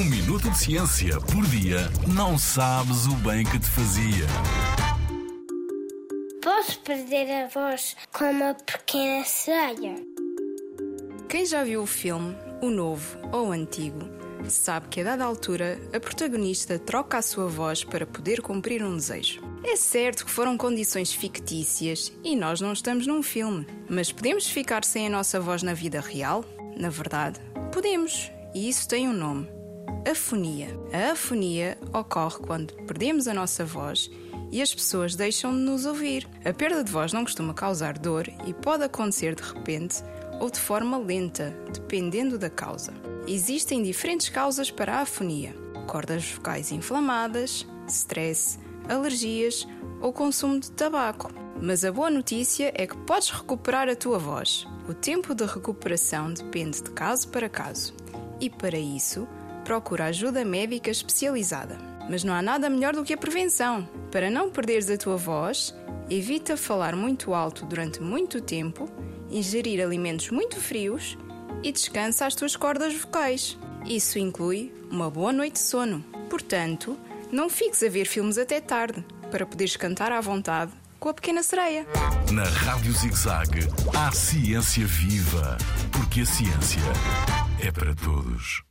Um minuto de ciência por dia não sabes o bem que te fazia. Posso perder a voz com uma pequena sereia? Quem já viu o filme, o novo ou o antigo, sabe que a dada altura a protagonista troca a sua voz para poder cumprir um desejo. É certo que foram condições fictícias e nós não estamos num filme, mas podemos ficar sem a nossa voz na vida real? Na verdade, podemos, e isso tem um nome: afonia. A afonia ocorre quando perdemos a nossa voz e as pessoas deixam de nos ouvir. A perda de voz não costuma causar dor e pode acontecer de repente ou de forma lenta, dependendo da causa. Existem diferentes causas para a afonia: cordas vocais inflamadas, stress, alergias ou consumo de tabaco. Mas a boa notícia é que podes recuperar a tua voz. O tempo de recuperação depende de caso para caso. E para isso, procura ajuda médica especializada. Mas não há nada melhor do que a prevenção. Para não perderes a tua voz, evita falar muito alto durante muito tempo, ingerir alimentos muito frios e descansa as tuas cordas vocais. Isso inclui uma boa noite de sono. Portanto, não fiques a ver filmes até tarde para poderes cantar à vontade com a pequena sereia. Na Rádio ZigZag, há ciência viva, porque a ciência é para todos.